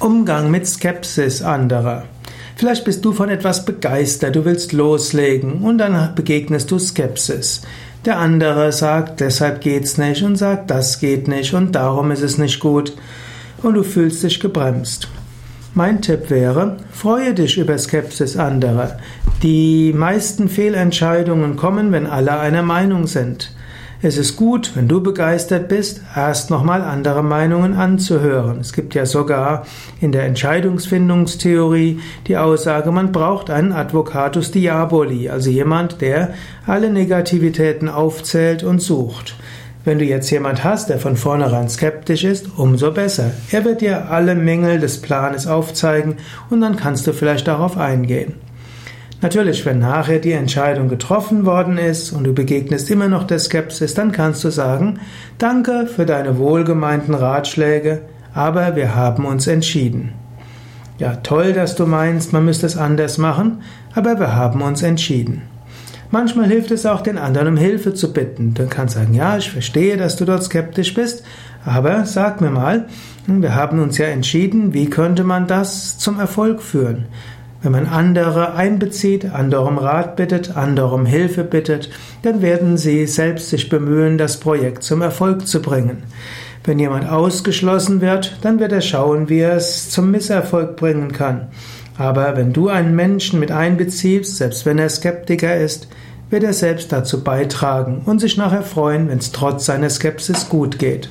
Umgang mit Skepsis anderer. Vielleicht bist du von etwas begeistert, du willst loslegen und dann begegnest du Skepsis. Der andere sagt, deshalb geht's nicht und sagt, das geht nicht und darum ist es nicht gut und du fühlst dich gebremst. Mein Tipp wäre, freue dich über Skepsis anderer. Die meisten Fehlentscheidungen kommen, wenn alle einer Meinung sind. Es ist gut, wenn du begeistert bist, erst nochmal andere Meinungen anzuhören. Es gibt ja sogar in der Entscheidungsfindungstheorie die Aussage, man braucht einen Advocatus Diaboli, also jemand, der alle Negativitäten aufzählt und sucht. Wenn du jetzt jemand hast, der von vornherein skeptisch ist, umso besser. Er wird dir alle Mängel des Planes aufzeigen und dann kannst du vielleicht darauf eingehen. Natürlich, wenn nachher die Entscheidung getroffen worden ist und du begegnest immer noch der Skepsis, dann kannst du sagen, danke für deine wohlgemeinten Ratschläge, aber wir haben uns entschieden. Ja, toll, dass du meinst, man müsste es anders machen, aber wir haben uns entschieden. Manchmal hilft es auch, den anderen um Hilfe zu bitten. Du kannst sagen, ja, ich verstehe, dass du dort skeptisch bist, aber sag mir mal, wir haben uns ja entschieden, wie könnte man das zum Erfolg führen? Wenn man andere einbezieht, andere um Rat bittet, andere um Hilfe bittet, dann werden sie selbst sich bemühen, das Projekt zum Erfolg zu bringen. Wenn jemand ausgeschlossen wird, dann wird er schauen, wie er es zum Misserfolg bringen kann. Aber wenn du einen Menschen mit einbeziehst, selbst wenn er Skeptiker ist, wird er selbst dazu beitragen und sich nachher freuen, wenn es trotz seiner Skepsis gut geht.